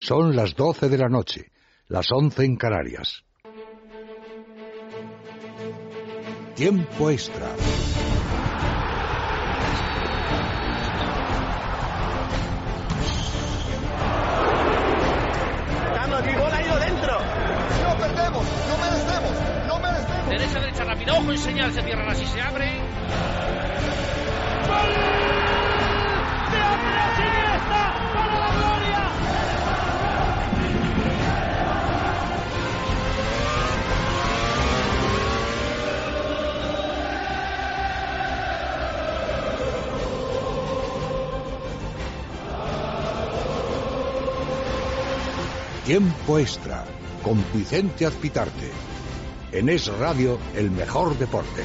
Son las doce de la noche, las once en Canarias. Tiempo extra. Carlos, mi ha ido dentro. No perdemos, no merecemos, no merecemos. Derecha, derecha, rápido, ojo y señal, se cierran así, se abre. Tiempo extra con Vicente Azpitarte. En Es Radio, el mejor deporte.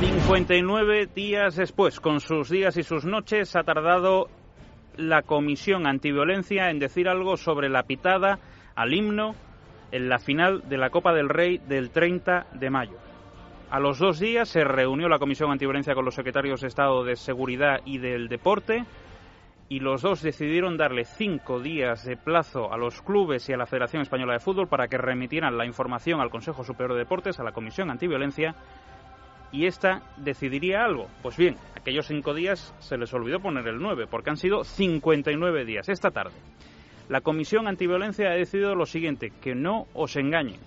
...59 días después, con sus días y sus noches, ha tardado la Comisión Antiviolencia en decir algo sobre la pitada al himno en la final de la Copa del Rey del 30 de mayo. A los dos días se reunió la Comisión Antiviolencia con los secretarios de Estado de Seguridad y del Deporte y los dos decidieron darle cinco días de plazo a los clubes y a la Federación Española de Fútbol para que remitieran la información al Consejo Superior de Deportes, a la Comisión Antiviolencia, y esta decidiría algo. Pues bien, aquellos cinco días se les olvidó poner el 9, porque han sido 59 días esta tarde. La Comisión Antiviolencia ha decidido lo siguiente, que no os engañen,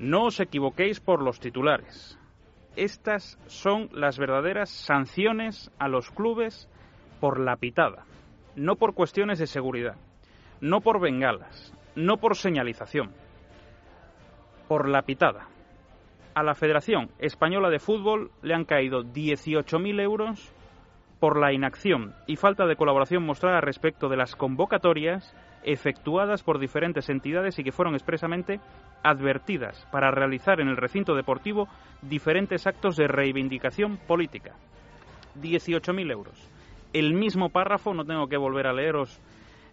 no os equivoquéis por los titulares. Estas son las verdaderas sanciones a los clubes por la pitada, no por cuestiones de seguridad, no por bengalas, no por señalización, por la pitada. A la Federación Española de Fútbol le han caído 18.000 euros por la inacción y falta de colaboración mostrada respecto de las convocatorias efectuadas por diferentes entidades y que fueron expresamente advertidas para realizar en el recinto deportivo diferentes actos de reivindicación política. 18.000 euros. El mismo párrafo, no tengo que volver a leeros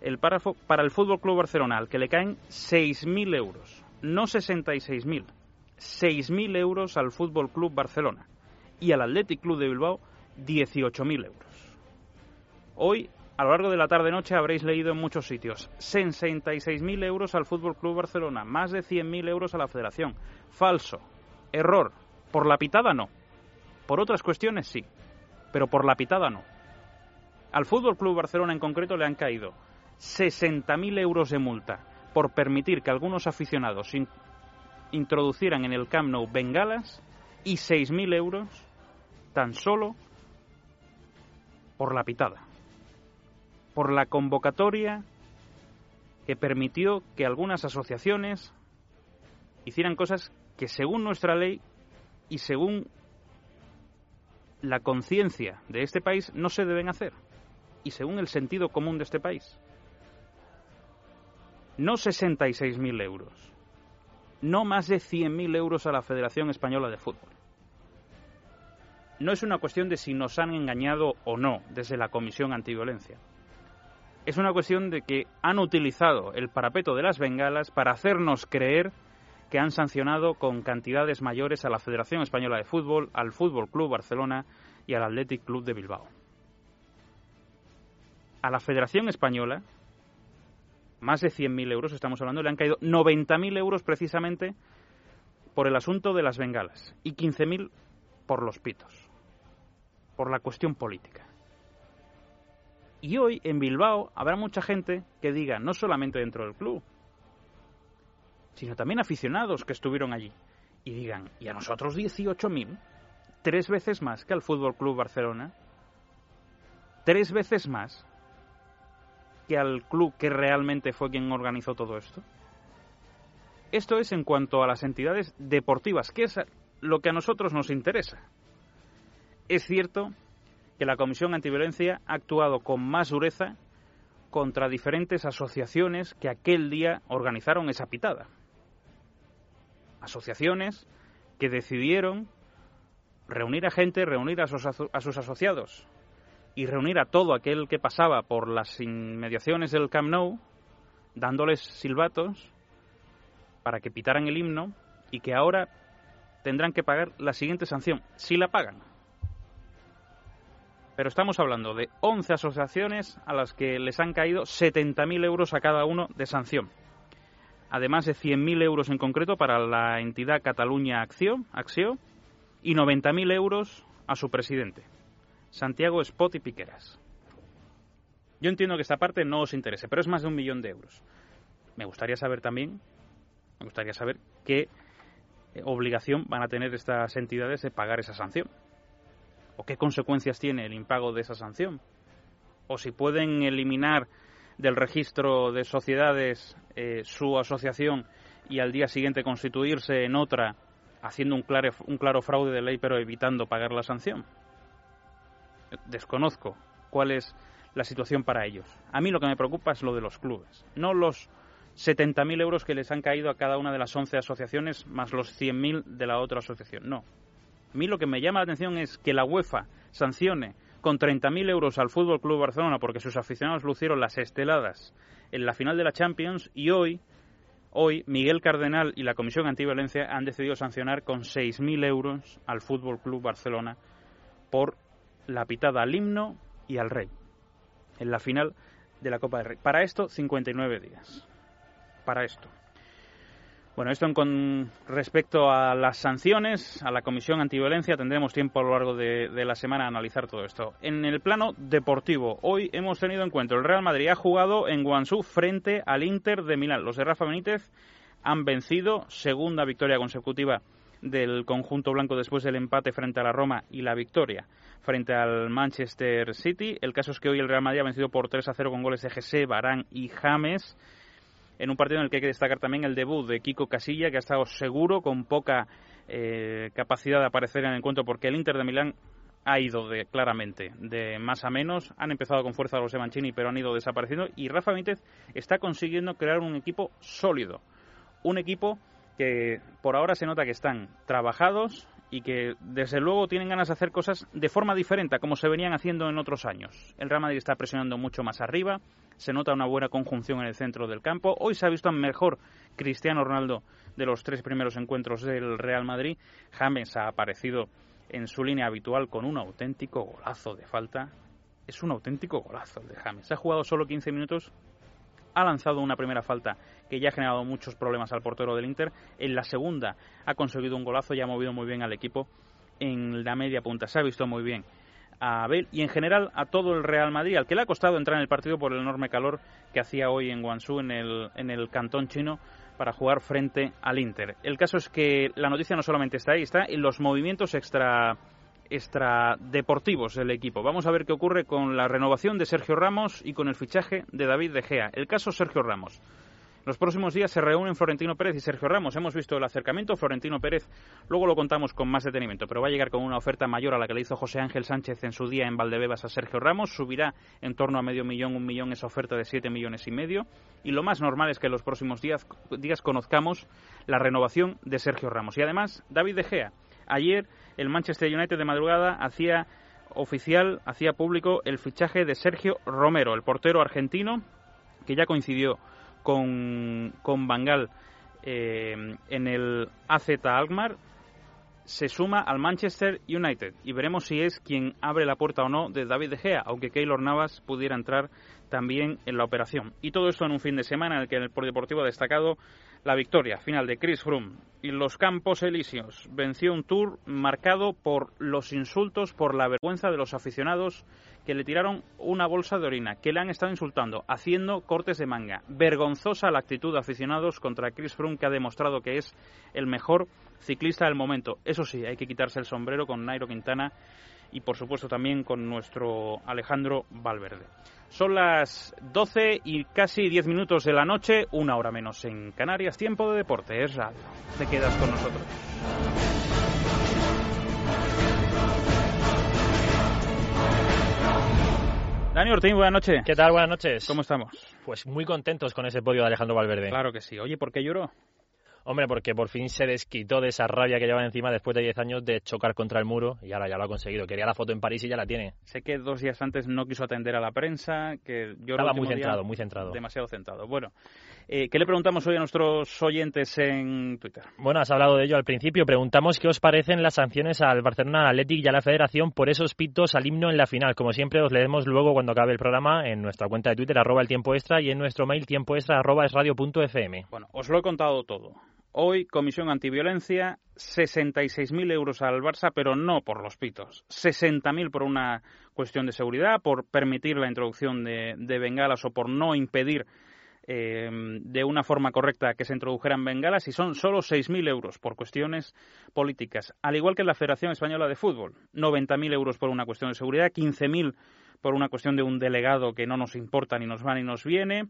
el párrafo, para el Fútbol Club Barcelona, al que le caen 6.000 euros, no 66.000. 6.000 euros al Fútbol Club Barcelona y al Athletic Club de Bilbao 18.000 euros. Hoy, a lo largo de la tarde-noche, habréis leído en muchos sitios 66.000 euros al Fútbol Club Barcelona, más de 100.000 euros a la Federación. Falso. Error. Por la pitada no. Por otras cuestiones sí, pero por la pitada no. Al Fútbol Club Barcelona en concreto le han caído 60.000 euros de multa por permitir que algunos aficionados in introducieran en el Camp Nou bengalas y 6.000 euros tan solo por la pitada, por la convocatoria que permitió que algunas asociaciones hicieran cosas que según nuestra ley y según la conciencia de este país no se deben hacer y según el sentido común de este país. No 66.000 euros, no más de 100.000 euros a la Federación Española de Fútbol. No es una cuestión de si nos han engañado o no desde la Comisión Antiviolencia. Es una cuestión de que han utilizado el parapeto de las bengalas para hacernos creer que han sancionado con cantidades mayores a la Federación Española de Fútbol, al Fútbol Club Barcelona y al Athletic Club de Bilbao. A la Federación Española, más de 100.000 euros, estamos hablando, le han caído 90.000 euros precisamente por el asunto de las bengalas y 15.000 por los pitos, por la cuestión política. Y hoy en Bilbao habrá mucha gente que diga, no solamente dentro del club, sino también aficionados que estuvieron allí, y digan, ¿y a nosotros 18.000? Tres veces más que al Fútbol Club Barcelona, tres veces más que al club que realmente fue quien organizó todo esto. Esto es en cuanto a las entidades deportivas, que es lo que a nosotros nos interesa. Es cierto que la Comisión Antiviolencia ha actuado con más dureza contra diferentes asociaciones que aquel día organizaron esa pitada. Asociaciones que decidieron reunir a gente, reunir a sus, asociados y reunir a todo aquel que pasaba por las inmediaciones del Camp Nou, dándoles silbatos para que pitaran el himno y que ahora tendrán que pagar la siguiente sanción, si la pagan. Pero estamos hablando de 11 asociaciones a las que les han caído 70.000 euros a cada uno de sanción. Además de 100.000 euros en concreto para la entidad Cataluña Acción, Acció y 90.000 euros a su presidente, Santiago Spot Piqueras. Yo entiendo que esta parte no os interese, pero es más de un millón de euros. Me gustaría saber también, me gustaría saber qué eh, obligación van a tener estas entidades de pagar esa sanción. O qué consecuencias tiene el impago de esa sanción. O si pueden eliminar del registro de sociedades eh, su asociación y al día siguiente constituirse en otra haciendo un claro, un claro fraude de ley pero evitando pagar la sanción. Desconozco cuál es la situación para ellos. A mí lo que me preocupa es lo de los clubes, no los 70.000 euros que les han caído a cada una de las 11 asociaciones más los 100.000 de la otra asociación. No. A mí lo que me llama la atención es que la UEFA sancione con 30.000 euros al Fútbol Club Barcelona porque sus aficionados lucieron las esteladas en la final de la Champions y hoy Hoy, Miguel Cardenal y la Comisión Antiviolencia han decidido sancionar con 6.000 euros al Fútbol Club Barcelona por la pitada al himno y al rey en la final de la Copa del Rey. Para esto, 59 días. Para esto. Bueno, esto con respecto a las sanciones, a la Comisión Antiviolencia, tendremos tiempo a lo largo de, la semana a analizar todo esto. En el plano deportivo, hoy hemos tenido encuentro. El Real Madrid ha jugado en Guangzhou frente al Inter de Milán. Los de Rafa Benítez han vencido, segunda victoria consecutiva del conjunto blanco después del empate frente a la Roma y la victoria frente al Manchester City. El caso es que hoy el Real Madrid ha vencido por 3 a 0 con goles de Jesse, Barán y James en un partido en el que hay que destacar también el debut de Kiko Casilla, que ha estado seguro, con poca eh, capacidad de aparecer en el encuentro, porque el Inter de Milán ha ido de, claramente de más a menos. Han empezado con fuerza los de Mancini, pero han ido desapareciendo. Y Rafa Mítez está consiguiendo crear un equipo sólido. Un equipo que por ahora se nota que están trabajados, y que desde luego tienen ganas de hacer cosas de forma diferente a como se venían haciendo en otros años. El Real Madrid está presionando mucho más arriba, se nota una buena conjunción en el centro del campo. Hoy se ha visto mejor Cristiano Ronaldo de los tres primeros encuentros del Real Madrid. James ha aparecido en su línea habitual con un auténtico golazo de falta. Es un auténtico golazo el de James. Ha jugado solo 15 minutos ha lanzado una primera falta que ya ha generado muchos problemas al portero del Inter. En la segunda ha conseguido un golazo y ha movido muy bien al equipo en la media punta. Se ha visto muy bien a Abel y en general a todo el Real Madrid, al que le ha costado entrar en el partido por el enorme calor que hacía hoy en Guangzhou, en el, en el cantón chino, para jugar frente al Inter. El caso es que la noticia no solamente está ahí, está en los movimientos extra extradeportivos del equipo. Vamos a ver qué ocurre con la renovación de Sergio Ramos y con el fichaje de David De Gea. El caso Sergio Ramos. Los próximos días se reúnen Florentino Pérez y Sergio Ramos. Hemos visto el acercamiento. Florentino Pérez, luego lo contamos con más detenimiento, pero va a llegar con una oferta mayor a la que le hizo José Ángel Sánchez en su día en Valdebebas a Sergio Ramos. Subirá en torno a medio millón, un millón esa oferta de siete millones y medio. Y lo más normal es que en los próximos días, días conozcamos la renovación de Sergio Ramos. Y además, David De Gea. Ayer el Manchester United de madrugada hacía oficial, hacía público el fichaje de Sergio Romero, el portero argentino, que ya coincidió con, con Bangal eh, en el AZ Alkmaar, se suma al Manchester United y veremos si es quien abre la puerta o no de David De Gea, aunque Keylor Navas pudiera entrar también en la operación. Y todo esto en un fin de semana en el que el Deportivo ha destacado la victoria final de Chris Froome y los Campos Elíseos venció un tour marcado por los insultos, por la vergüenza de los aficionados que le tiraron una bolsa de orina, que le han estado insultando, haciendo cortes de manga. Vergonzosa la actitud de aficionados contra Chris Froome, que ha demostrado que es el mejor ciclista del momento. Eso sí, hay que quitarse el sombrero con Nairo Quintana y por supuesto también con nuestro Alejandro Valverde. Son las 12 y casi 10 minutos de la noche, una hora menos en Canarias, tiempo de deporte, es radio. Te quedas con nosotros. Dani Ortín, buenas noches. ¿Qué tal? Buenas noches. ¿Cómo estamos? Pues muy contentos con ese podio de Alejandro Valverde. Claro que sí. Oye, ¿por qué lloró? Hombre, porque por fin se desquitó de esa rabia que lleva encima después de 10 años de chocar contra el muro y ahora ya lo ha conseguido. Quería la foto en París y ya la tiene. Sé que dos días antes no quiso atender a la prensa, que yo Estaba muy centrado, muy centrado. Demasiado centrado. Bueno, Eh, ¿Qué le preguntamos hoy a nuestros oyentes en Twitter? Bueno, has hablado de ello al principio. Preguntamos qué os parecen las sanciones al Barcelona Athletic y a la Federación por esos pitos al himno en la final. Como siempre, os leemos luego cuando acabe el programa en nuestra cuenta de Twitter, arroba el tiempo extra, y en nuestro mail tiempo extra, arroba es radio fm. Bueno, os lo he contado todo. Hoy, Comisión Antiviolencia, 66.000 euros al Barça, pero no por los pitos. 60.000 por una cuestión de seguridad, por permitir la introducción de, bengalas o por no impedir eh, de una forma correcta que se introdujeran bengalas y son solo 6.000 euros por cuestiones políticas. Al igual que la Federación Española de Fútbol, 90.000 euros por una cuestión de seguridad, 15.000 por una cuestión de un delegado que no nos importa ni nos va ni nos viene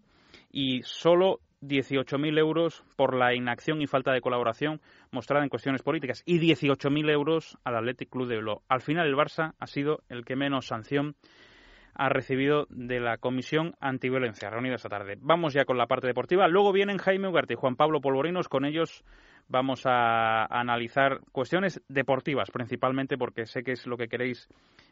y solo 18.000 euros por la inacción y falta de colaboración mostrada en cuestiones políticas y 18.000 euros al Athletic Club de Bilbao. Al final el Barça ha sido el que menos sanción ha recibido de la Comisión Antiviolencia, reunida esta tarde. Vamos ya con la parte deportiva. Luego vienen Jaime Ugarte y Juan Pablo Polvorinos. Con ellos vamos a analizar cuestiones deportivas, principalmente porque sé que es lo que queréis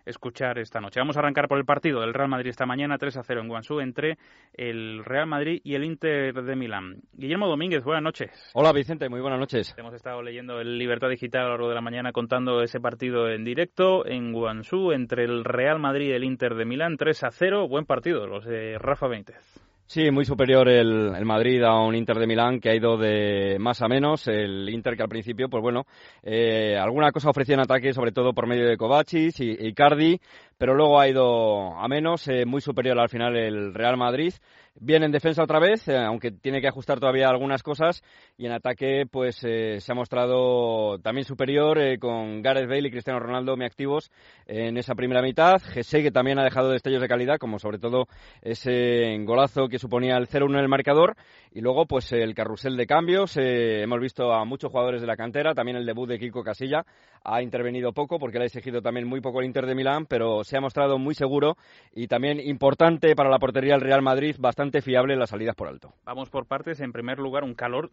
escuchar esta noche. Vamos a arrancar por el partido del Real Madrid esta mañana, 3 a 0 en Guangzhou, entre el Real Madrid y el Inter de Milán. Guillermo Domínguez, buenas noches. Hola Vicente, muy buenas noches. Hemos estado leyendo el Libertad Digital a lo largo de la mañana contando ese partido en directo en Guangzhou entre el Real Madrid y el Inter de Milán, 3 a 0. Buen partido, los de Rafa Benítez. Sí, muy superior el, el, Madrid a un Inter de Milán que ha ido de más a menos. El Inter que al principio, pues bueno, eh, alguna cosa ofrecía en ataque, sobre todo por medio de Kovacic y, y Cardi, pero luego ha ido a menos. Eh, muy superior al final el Real Madrid. Bien en defensa otra vez, eh, aunque tiene que ajustar todavía algunas cosas. Y en ataque, pues eh, se ha mostrado también superior eh, con Gareth Bale y Cristiano Ronaldo muy activos en esa primera mitad. Gese, que también ha dejado destellos de calidad, como sobre todo ese golazo que suponía el 0-1 en el marcador. Y luego, pues el carrusel de cambios. hemos visto a muchos jugadores de la cantera. También el debut de Kiko Casilla ha intervenido poco porque le ha exigido también muy poco el Inter de Milán, pero se ha mostrado muy seguro y también importante para la portería del Real Madrid, bastante fiable en las salidas por alto. Vamos por partes. En primer lugar, un calor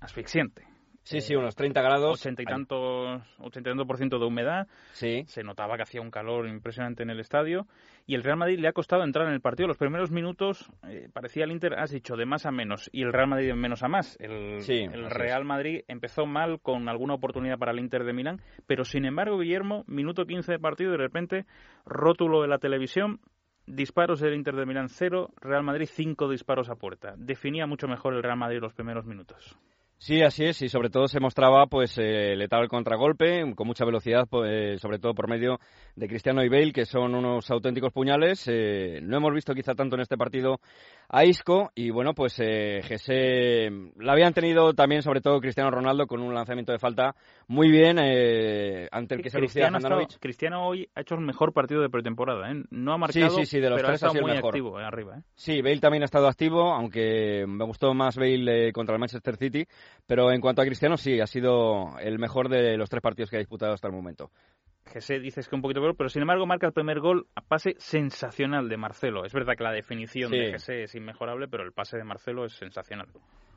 asfixiante. Sí, sí, unos 30 grados. 80 y tantos, 80 y tanto por ciento de humedad. Sí. Se notaba que hacía un calor impresionante en el estadio. Y el Real Madrid le ha costado entrar en el partido. Los primeros minutos eh, parecía el Inter, has dicho, de más a menos. Y el Real Madrid de menos a más. El, sí, el Real Madrid empezó mal con alguna oportunidad para el Inter de Milán. Pero sin embargo, Guillermo, minuto 15 de partido, de repente, rótulo de la televisión, disparos del Inter de Milán cero, Real Madrid cinco disparos a puerta. Definía mucho mejor el Real Madrid los primeros minutos. Sí, así es, y sobre todo se mostraba pues eh, letal el contragolpe, con mucha velocidad, pues, sobre todo por medio de Cristiano y Bale, que son unos auténticos puñales. Eh, no hemos visto quizá tanto en este partido a Isco, y bueno, pues eh, Gese la habían tenido también, sobre todo Cristiano Ronaldo, con un lanzamiento de falta muy bien eh, ante el que se lucía Handanovic. Cristiano hoy ha hecho el mejor partido de pretemporada, ¿eh? No ha marcado, sí, sí, sí, de los pero tres ha estado sido muy mejor. activo arriba, ¿eh? Sí, Bale también ha estado activo, aunque me gustó más Bale contra el Manchester City, pero en cuanto a Cristiano sí, ha sido el mejor de los tres partidos que ha disputado hasta el momento. Gese dices que un poquito peor, pero sin embargo marca el primer gol a pase sensacional de Marcelo. Es verdad que la definición Sí. de Gese es inmejorable, pero el pase de Marcelo es sensacional.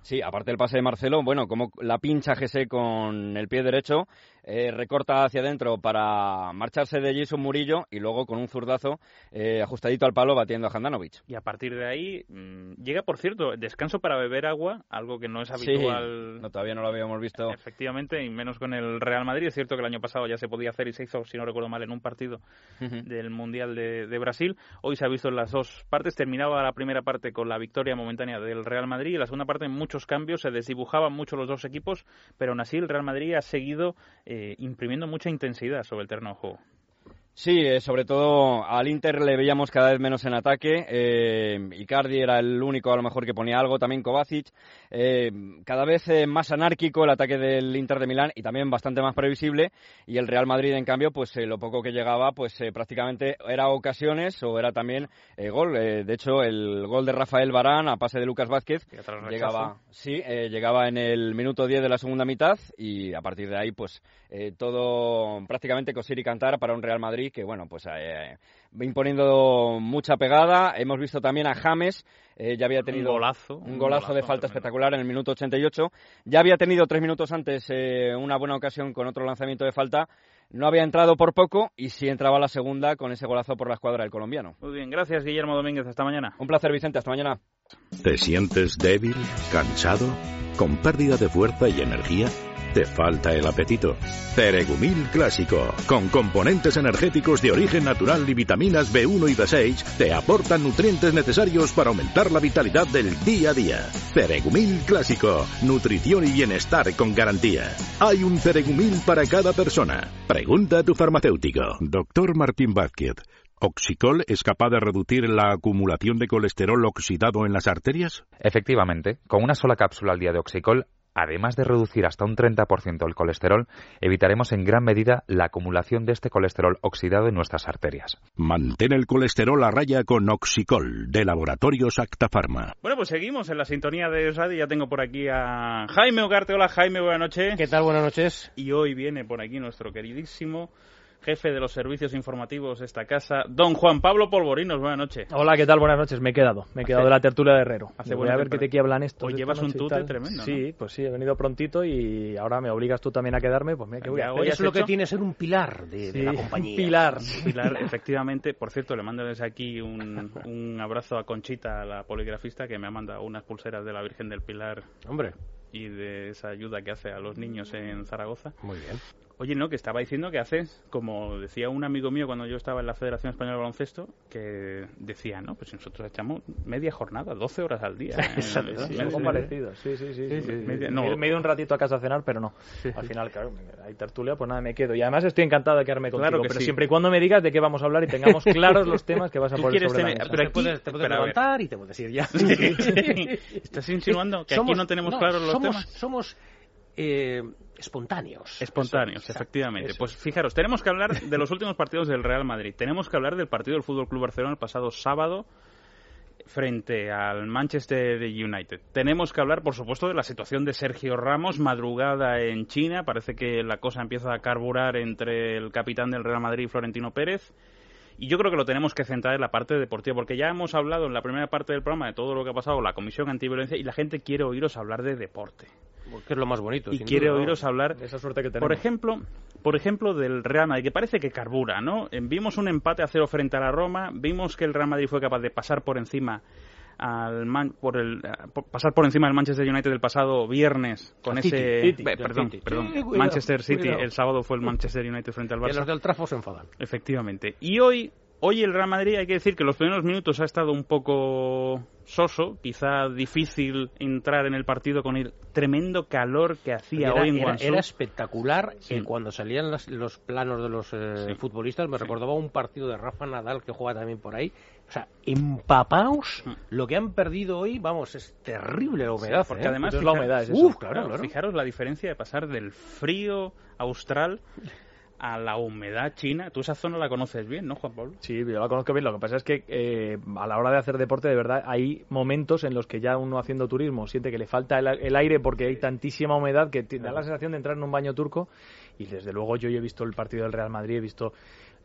Sí, aparte del pase de Marcelo, bueno, como la pincha Gese con el pie derecho, eh, recorta hacia adentro para marcharse de Jason Murillo y luego con un zurdazo eh, ajustadito al palo batiendo a Handanovic. Y a partir de ahí mmm, llega, por cierto, descanso para beber agua, algo que no es Sí, habitual. no, todavía no lo habíamos visto. Efectivamente, y menos con el Real Madrid. Es cierto que el año pasado ya se podía hacer y se hizo, si no recuerdo mal, en un partido del Mundial de, de Brasil. Hoy se ha visto en las dos partes. Terminaba la primera parte con la victoria momentánea del Real Madrid y la segunda parte en muchos cambios. Se desdibujaban mucho los dos equipos, pero aún así el Real Madrid ha seguido eh, imprimiendo mucha intensidad sobre el terreno de juego. Sí, eh, sobre todo al Inter le veíamos cada vez menos en ataque. Eh, Icardi era el único a lo mejor que ponía algo, también Kovacic. Eh, cada vez eh, más anárquico el ataque del Inter de Milán y también bastante más previsible. Y el Real Madrid, en cambio, pues lo poco que llegaba, pues prácticamente era ocasiones o era también gol. De hecho, el gol de Rafael Barán a pase de Lucas Vázquez llegaba, sí, llegaba en el minuto 10 de la segunda mitad y a partir de ahí, pues eh, todo prácticamente coser y cantar para un Real Madrid Que bueno, pues eh, imponiendo mucha pegada. Hemos visto también a James, eh, ya había tenido un golazo, un golazo, de falta espectacular en el minuto 88. Ya había tenido tres minutos antes eh, una buena ocasión con otro lanzamiento de falta. No había entrado por poco y sí entraba la segunda con ese golazo por la escuadra del colombiano. Muy bien, gracias Guillermo Domínguez. Hasta mañana. Un placer, Vicente. Hasta mañana. ¿Te sientes débil, cansado, con pérdida de fuerza y energía? ¿Te falta el apetito? Ceregumil Clásico, con componentes energéticos de origen natural y vitaminas B1 y B6, te aportan nutrientes necesarios para aumentar la vitalidad del día a día. Ceregumil Clásico, nutrición y bienestar con garantía. Hay un Ceregumil para cada persona. Pregunta a tu farmacéutico. Doctor Martín Vázquez. ¿Oxicol es capaz de reducir la acumulación de colesterol oxidado en las arterias? Efectivamente, con una sola cápsula al día de Oxicol además de reducir hasta un 30% el colesterol, evitaremos en gran medida la acumulación de este colesterol oxidado en nuestras arterias. Mantén el colesterol a raya con Oxicol, de Laboratorios Acta Pharma. Bueno, pues seguimos en la sintonía de Radio. Ya tengo por aquí a Jaime Ugarte. Hola, Jaime, buenas noches. ¿Qué tal? Buenas noches. Y hoy viene por aquí nuestro queridísimo jefe de los servicios informativos de esta casa, don Juan Pablo Polvorinos. Buenas noches. Hola, ¿qué tal? Buenas noches. Me he quedado. Me he quedado de la tertulia de Herrero. Hace Voy a ver qué te hablan esto. Hoy llevas un tute tremendo. Sí, pues sí, he venido prontito y ahora me obligas tú también a quedarme. Pues mira, ¿qué voy a hacer? es lo que tiene ser un pilar de, de la compañía. Un pilar. pilar, efectivamente. Por cierto, le mando desde aquí un, un abrazo a Conchita, la poligrafista, que me ha mandado unas pulseras de la Virgen del Pilar. Hombre. Y de esa ayuda que hace a los niños en Zaragoza. Muy bien. Oye, no, que estaba diciendo que haces, como decía un amigo mío cuando yo estaba en la Federación Española de Baloncesto, que decía, no, pues nosotros echamos media jornada, 12 horas al día. sí, algo parecido, sí, sí, sí. sí, sí. Media, no. Me he ido un ratito a casa a cenar, pero no. Al final, claro, hay tertulia, pues nada, me quedo. Y además estoy encantado de quedarme contigo, claro que pero sí. siempre y cuando me digas de qué vamos a hablar y tengamos claros los temas que vas a ¿Tú poner quieres sobre tener- la mesa. pero te puedes, te puedes pero levantar y te puedes ir ya. ¿Estás insinuando que Somos- aquí no tenemos no, claros los somos, temas? Somos eh, espontáneos. Espontáneos, Eso, efectivamente. eso. Pues fijaros, tenemos que hablar de los últimos partidos del Real Madrid. Tenemos que hablar del partido del Fútbol Club Barcelona el pasado sábado frente al Manchester United. Tenemos que hablar, por supuesto, de la situación de Sergio Ramos, madrugada en China. Parece que la cosa empieza a carburar entre el capitán del Real Madrid, Florentino Pérez. Y yo creo que lo tenemos que centrar en la parte deportiva, porque ya hemos hablado en la primera parte del programa de todo lo que ha pasado, la Comisión Antiviolencia, y la gente quiere oíros hablar de deporte. Que es lo más bonito. Y sin quiere oíros hablar Esa suerte que tenemos. por ejemplo, por ejemplo del Real Madrid, que parece que carbura, ¿no? Eh, Vimos un empate a cero frente a la Roma, vimos que el Real Madrid fue capaz de pasar por encima al Man- por el por- pasar por encima del Manchester United el pasado viernes con City, ese City, perdón, City. perdón, Sí, cuidado, Manchester City, cuidado. el sábado fue el Manchester United frente al Barça. los del trafo se enfadan. Efectivamente. Y hoy, hoy el Real Madrid hay que decir que los primeros minutos ha estado un poco soso, quizá difícil entrar en el partido con el tremendo calor que hacía Era, hoy en Guangzhou. era espectacular Sí. eh, cuando salían los, los planos de los eh, Sí. futbolistas. Me Sí. recordaba un partido de Rafa Nadal que juega también por ahí. O sea, empapaos, Mm. lo que han perdido hoy, vamos, es terrible la humedad. porque ¿eh? además es la humedad, es eso. Uf, claro, claro. Fijaros la diferencia de pasar del frío austral a la humedad china. Tú esa zona la conoces bien, ¿no, Juan Pablo? Sí, yo la conozco bien. Lo que pasa es que eh, a la hora de hacer deporte, de verdad, hay momentos en los que ya uno haciendo turismo siente que le falta el, el aire porque hay tantísima humedad que te da la sensación de entrar en un baño turco. Y desde luego yo he visto el partido del Real Madrid, he visto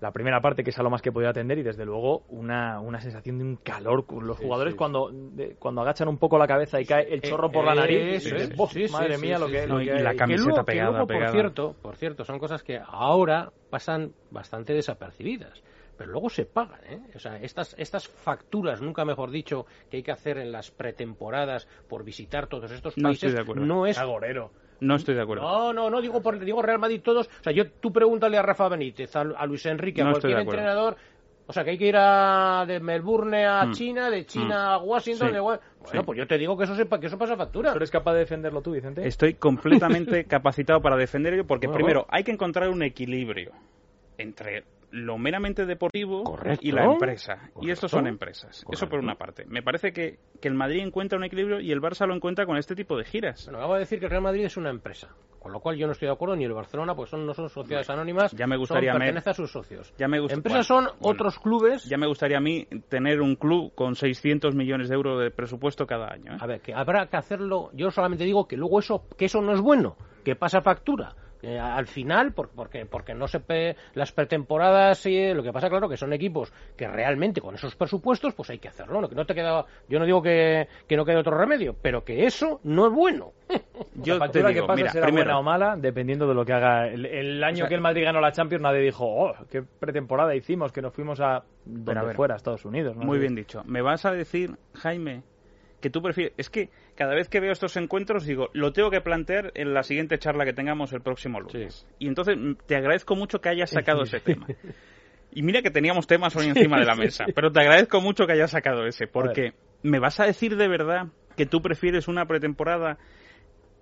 la primera parte que es a lo más que he podido atender y desde luego una, una sensación de un calor con los jugadores sí. cuando de- cuando agachan un poco la cabeza y cae el chorro por la Eh, nariz eso y es. dices, "Buf, Sí, sí, madre sí, mía sí, lo que, sí. lo No, y la hay". camiseta que luego, que pegada, luego, pegada. por cierto, por cierto, son cosas que ahora pasan bastante desapercibidas. Pero luego se pagan, ¿eh? O sea, estas, estas facturas, nunca mejor dicho, que hay que hacer en las pretemporadas por visitar todos estos No estoy países, de acuerdo. no es Agorero. No estoy de acuerdo. no, no, no digo por digo Real Madrid todos. O sea, yo tú pregúntale a Rafa Benítez, a, a Luis Enrique, a No estoy cualquier de acuerdo. entrenador. O sea, que hay que ir a, de Melbourne a Mm. China, de China Mm. a Washington. Sí. de Wa- Bueno, Sí. pues yo te digo que eso, sepa, que eso pasa factura. ¿Tú eres capaz de defenderlo tú, Vicente? Estoy completamente capacitado para defender ello porque Bueno, primero bueno. hay que encontrar un equilibrio entre lo meramente deportivo Correcto. y la empresa. Y estos son empresas. Eso por una parte. Me parece que, que el Madrid encuentra un equilibrio y el Barça lo encuentra con este tipo de giras. Bueno, acabo de decir que el Real Madrid es una empresa. Con lo cual yo no estoy de acuerdo ni el Barcelona, porque son, no son sociedades anónimas. Ya me gustaría son, me- pertenece a sus socios. Ya me Empresas bueno, son bueno. otros clubes. Ya me gustaría a mí tener un club con 600 millones de euros de presupuesto cada año. ¿eh? A ver, que habrá que hacerlo. Yo solamente digo que luego eso, que eso no es bueno, que pasa factura. Eh, al final, por- porque, porque no se pe- las pretemporadas, sí, lo que pasa, claro, que son equipos que realmente con esos presupuestos, pues hay que hacerlo. ¿no? Que no te queda, yo no digo que, que no quede otro remedio, pero que eso no es bueno. Yo la te factura digo, que pasa mira, será primero, buena o mala, dependiendo de lo que haga. El, el año O sea, que el Madrid ganó la Champions, nadie dijo, oh, qué pretemporada hicimos, que nos fuimos a donde a ver. fuera, a Estados Unidos. ¿no? Muy bien dicho. ¿Me vas a decir, Jaime, que tú prefieres... Es que cada vez que veo estos encuentros digo, lo tengo que plantear en la siguiente charla que tengamos el próximo lunes. Y entonces mm, te agradezco mucho que hayas sacado ese tema. Y mira que teníamos temas hoy encima de la mesa, pero te agradezco mucho que hayas sacado ese, porque ¿me vas a decir de verdad que tú prefieres una pretemporada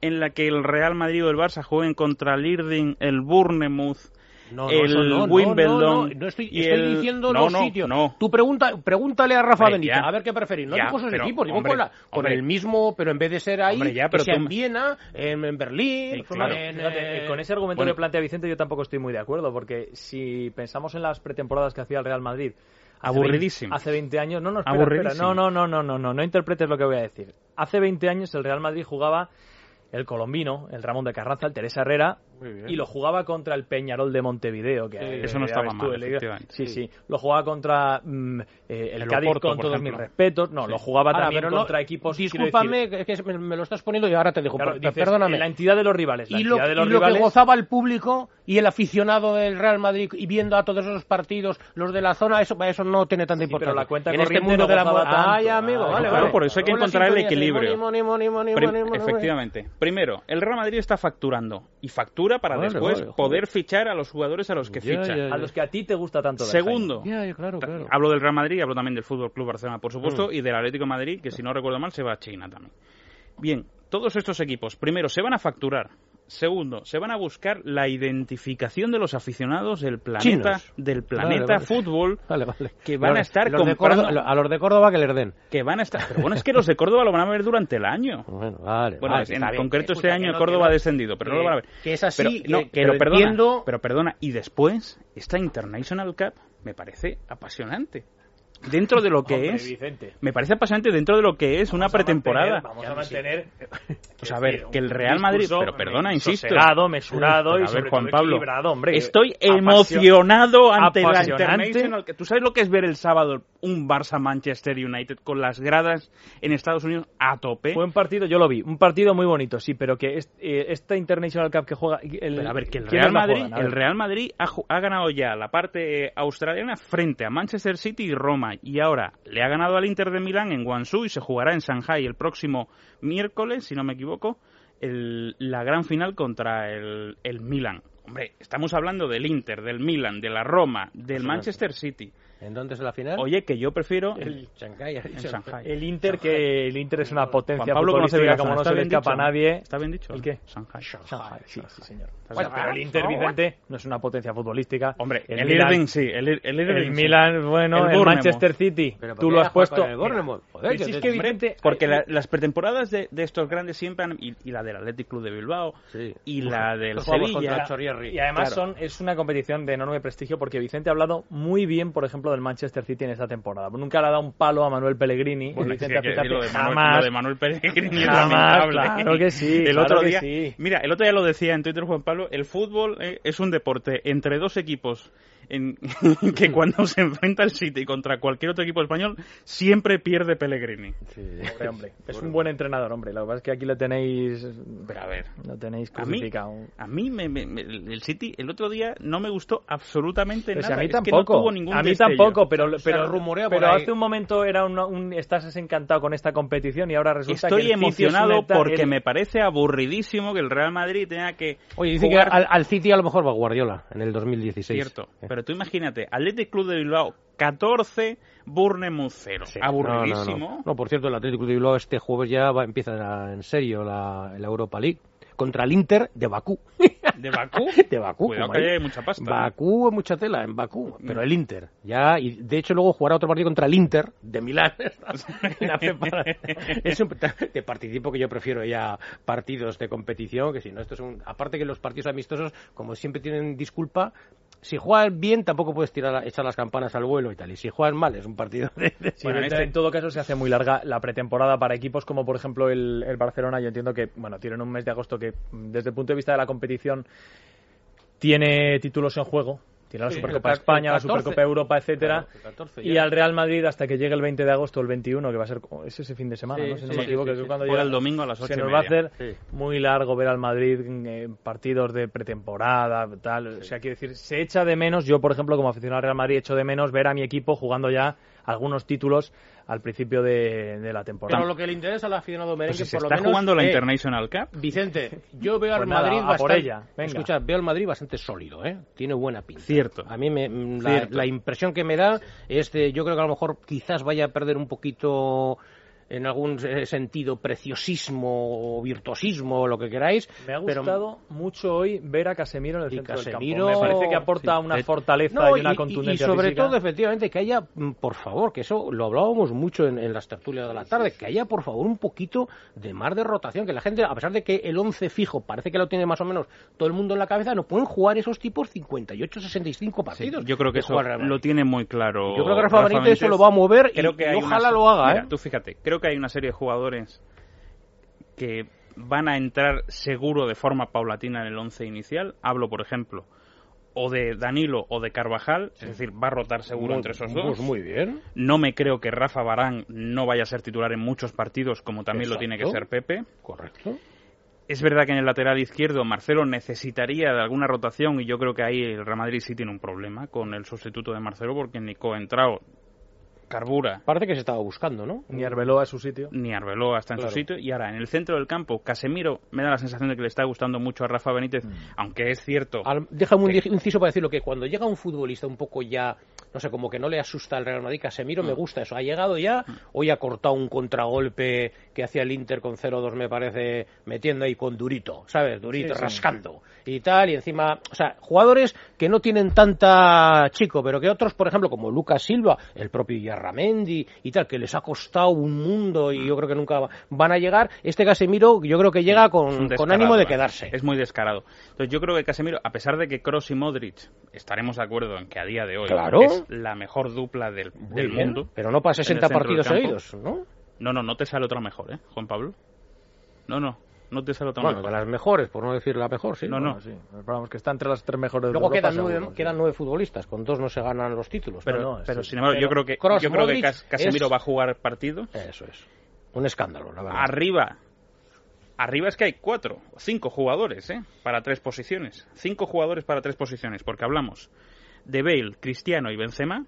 en la que el Real Madrid o el Barça jueguen contra el Irding, el Bournemouth, No, no, el no, no, Wimbledon no, no, no estoy, y estoy el- diciendo no, los no, sitios. no. Tú pregunta, pregúntale a Rafa Hombre, Benítez, ya. a ver qué preferís. No Ya, digo esos pero, equipos, digo hombre, con, la- con hombre. el mismo, pero en vez de ser ahí, Hombre, ya, que sea tú- en Viena, en, en Berlín, Sí, claro. en, Fíjate, eh, con ese argumento bueno. que plantea Vicente yo tampoco estoy muy de acuerdo, porque si pensamos en las pretemporadas que hacía el Real Madrid... hace Aburridísimo. 20 Hace 20 años... No, no, espera, Aburridísimo. espera, no, no, no, no, no, no, no interpretes lo que voy a decir. Hace 20 años el Real Madrid jugaba el colombino, el Ramón de Carranza, el Teresa Herrera, y lo jugaba contra el Peñarol de Montevideo. Que, Sí, eso no estaba tú, mal, el-. Sí, sí. Lo jugaba contra mm, eh, el, El Cádiz, Oporto, con todos mis respetos. No, Sí. lo jugaba Ahora, también pero no- contra equipos... Discúlpame, decir, que- que me, me lo estás poniendo y ahora te dejo. claro, per- dices, perdóname. La entidad de los rivales. La y lo, entidad de los y lo rivales... que gozaba el público y el aficionado del Real Madrid y viendo a todos esos partidos, los de la zona, eso, eso no tiene tanta Sí, pero importancia. la cuenta en este mundo no de la. Ay, amigo, Ah, vale, claro, vale. por eso hay que encontrar el equilibrio. efectivamente. Primero, el Real Madrid está facturando y factura para Vale, después vale, poder fichar a los jugadores a los que Ya, ficha. ya, ya. A los que a ti te gusta tanto. Segundo, claro, claro. hablo del Real Madrid, hablo también del Fútbol Club Barcelona, por supuesto, Mm. y del Atlético de Madrid, que si no recuerdo mal se va a China también. Bien, todos estos equipos, primero, se van a facturar. Segundo, se van a buscar la identificación de los aficionados del planeta, Chinos. del Vale, planeta vale. fútbol, Vale, vale. que van a Los- estar los de comprando- Córdoba- a los de Córdoba que les den. que van a estar. Pero bueno, es que los de Córdoba lo van a ver durante el año. Bueno, vale. Bueno, vale, en bien. concreto este año no, Córdoba ha no. descendido, pero no Que- lo van a ver. Que es así, pero, no, que- que pero lo perdona, entiendo. pero perdona, y después esta International Cup me parece apasionante. Dentro de lo que Hombre, es, Vicente. me parece apasionante dentro de lo que es una Vamos pretemporada. Vamos a mantener. Pues a ver, que el Real Madrid, pero perdona, insisto. Sosegado, mesurado y a ver, Juan Pablo, equilibrado, hombre. Estoy emocionado ante la. International. ¿Tú sabes lo que es ver el sábado un Barça Manchester United con las gradas en Estados Unidos a tope? Buen partido, yo lo vi. Un partido muy bonito, sí, pero que eh, esta International Cup que juega. El, Pero a ver, que el ¿quiénes Real Madrid, juegan? El. Real Madrid ha, ju- ha ganado ya la parte australiana frente a Manchester City y Roma y ahora le ha ganado al Inter de Milán en Guangzhou y se jugará en Shanghai el próximo miércoles, si no me equivoco, la gran final contra el, el Milan. Hombre, estamos hablando del Inter, del Milan, de la Roma, del Manchester City. ¿En dónde es la final? Oye, que yo prefiero el. Shanghai. El Inter, que el Inter es una potencia Juan Pablo conoce futbolística, como no ¿Está se le escapa a nadie. ¿Está bien dicho? ¿El qué? Shanghai. Shanghai, sí, sí, señor. Bueno, pero el Inter, Vicente, no es una potencia futbolística. Hombre, el, Milan- Irving sí, el, el Irving El sí. Milan, bueno, El. Manchester City, Pero ¿por tú lo has puesto. Porque las pretemporadas de, de estos grandes siempre han, y, y la del Athletic Club de Bilbao Sí. y la del Nosotros jugamos Sevilla. Y además Claro. son, es una competición de enorme prestigio porque Vicente ha hablado muy bien, por ejemplo, del Manchester City en esta temporada. Nunca le ha dado un palo a Manuel Pellegrini. Bueno, Vicente fíjate, lo, de Manuel, jamás. lo de Manuel Pellegrini es Jamás, claro que sí, El claro otro que día, sí. mira, el otro día lo decía en Twitter Juan Pablo, el fútbol eh, es un deporte entre dos equipos en, que cuando se enfrenta el City contra cualquier otro equipo español siempre pierde Pellegrini. Hombre, hombre, es un buen entrenador, hombre. Lo que pasa es que aquí lo tenéis. Pero a ver, Lo tenéis a mí, crucificado. a mí me- me- me- el City el otro día no me gustó absolutamente Pero si nada. a mí Es que tampoco. no tuvo ningún a mí destello. tampoco, pero, pero, rumorea por pero ahí. hace un momento era un, un- estás encantado con esta competición y ahora resulta Estoy que el City es emocionado eta- porque el- me parece aburridísimo que el Real Madrid tenga que Oye, dice jugar que al, al City a lo mejor va Guardiola en el 2016. Cierto. Pero tú imagínate, Athletic Club de Bilbao 14, Bournemouth 0. Sí. Aburridísimo. No, no, no. No, por cierto, el Atlético de Bilbao este jueves ya va, empieza la- en serio la, la Europa League contra el Inter de Bakú. ¿De Bakú? de Bakú. Cuidado que hay mucha pasta. Bakú es mucha tela en Bakú, pero Mm. el Inter ya y de hecho luego jugará otro partido contra el Inter de Milán. Es un- te participo que yo prefiero ya partidos de competición que si no esto es un aparte que los partidos amistosos como siempre tienen disculpa si juegan bien tampoco puedes tirar echar las campanas al vuelo y tal y si juegan mal es un partido de, de- Sí, Bueno, en, este- en todo caso se hace muy larga la pretemporada para equipos como por ejemplo el, el Barcelona. Yo entiendo que bueno tienen un mes de agosto que desde el punto de vista de la competición tiene títulos en juego. Tiene la Sí, Supercopa el de España, la 14, Supercopa Europa, etcétera. claro, el 14 y al Real Madrid hasta que llegue el 20 de agosto, el 21, que va a ser es ese fin de semana, Sí, ¿no? si no me equivoco, sí, que es sí. cuando Juega llega- el domingo a las Se ocho y nos va a hacer muy largo ver al Madrid en partidos de pretemporada, tal. O sea, quiero decir, se echa de menos, yo por ejemplo como aficionado al Real Madrid echo de menos ver a mi equipo jugando ya algunos títulos al principio de, de la temporada. Pero lo que le interesa al aficionado merengue, Pues si se por lo está menos, jugando la eh, International Cup. Vicente, yo veo al Pues nada, Madrid a por bastante. ella. Escucha, veo al Madrid bastante sólido, ¿eh? Tiene buena pinta. Cierto. A mí me, la, la impresión que me da es de, yo creo que a lo mejor quizás vaya a perder un poquito en algún eh, sentido preciosismo o virtuosismo o lo que queráis. Me ha pero- gustado mucho hoy ver a Casemiro en el Y centro Casemiro- del campo. Me parece que aporta sí. una Eh, fortaleza No, y una y, contundencia y sobre física. todo, efectivamente, que haya, mm, por favor, que eso lo hablábamos mucho en, en las tertulias de la tarde, que haya, por favor, un poquito de más de rotación, que la gente, a pesar de que el 11 fijo parece que lo tiene más o menos todo el mundo en la cabeza, no pueden jugar esos tipos 58, 65 Sí, partidos. yo creo que eso lo tiene muy claro. Yo creo que Rafa Benítez eso lo va a mover y- que ojalá una- lo haga, Mira, ¿eh? Tú fíjate, creo que hay una serie de jugadores que van a entrar seguro de forma paulatina en el once inicial. Hablo, por ejemplo, o de Danilo o de Carvajal, es decir, va a rotar seguro Muy- entre esos pues dos. muy bien. No me creo que Rafa Barán no vaya a ser titular en muchos partidos, como también lo tiene que ser Pepe. Correcto. Es verdad que en el lateral izquierdo Marcelo necesitaría de alguna rotación y yo creo que ahí el Real Madrid sí tiene un problema con el sustituto de Marcelo porque Nico Entrao carbura Parece que se estaba buscando, ¿no? Ni Arbeloa a su sitio. ni Arbeloa está en Claro. su sitio y ahora en el centro del campo Casemiro me da la sensación de que le está gustando mucho a Rafa Benítez aunque es cierto Al- déjame un que- inciso para decirlo que cuando llega un futbolista un poco ya, no sé, como que no le asusta al Real Madrid, Casemiro me gusta eso. Ha llegado ya, hoy ha cortado un contragolpe que hacía el Inter con 0-2, me parece, metiendo ahí con Durito, ¿sabes? Durito, Sí, sí. rascando y tal, y encima, o sea, jugadores que no tienen tanta chico, pero que otros, por ejemplo, como Lucas Silva, el propio Yarramendi y tal, que les ha costado un mundo y yo creo que nunca van a llegar. Este Casemiro, yo creo que llega con, ánimo de quedarse. es muy descarado entonces yo creo que Casemiro a pesar de que Kroos y Modric estaremos de acuerdo en que a día de hoy Claro. es la mejor dupla del, del mundo Pero no para en el 60 centro del partidos seguidos, ¿no? no no no te sale otra mejor eh Juan Pablo no no no te sale otra Bueno, de las mejores, por no decir la mejor, sí. No, no. Sí. Pero vamos, que está entre las tres mejores de Luego Europa, quedan, nueve, quedan nueve futbolistas, con dos no se ganan los títulos. pero, no, pero sí. sin embargo yo Pero creo que yo creo que Cas- Casemiro es- va a jugar partido Eso es. Un escándalo, la verdad. Arriba. Arriba es que hay cuatro, cinco jugadores, ¿eh? Para tres posiciones. Cinco jugadores para tres posiciones, porque hablamos de Bale, Cristiano y Benzema,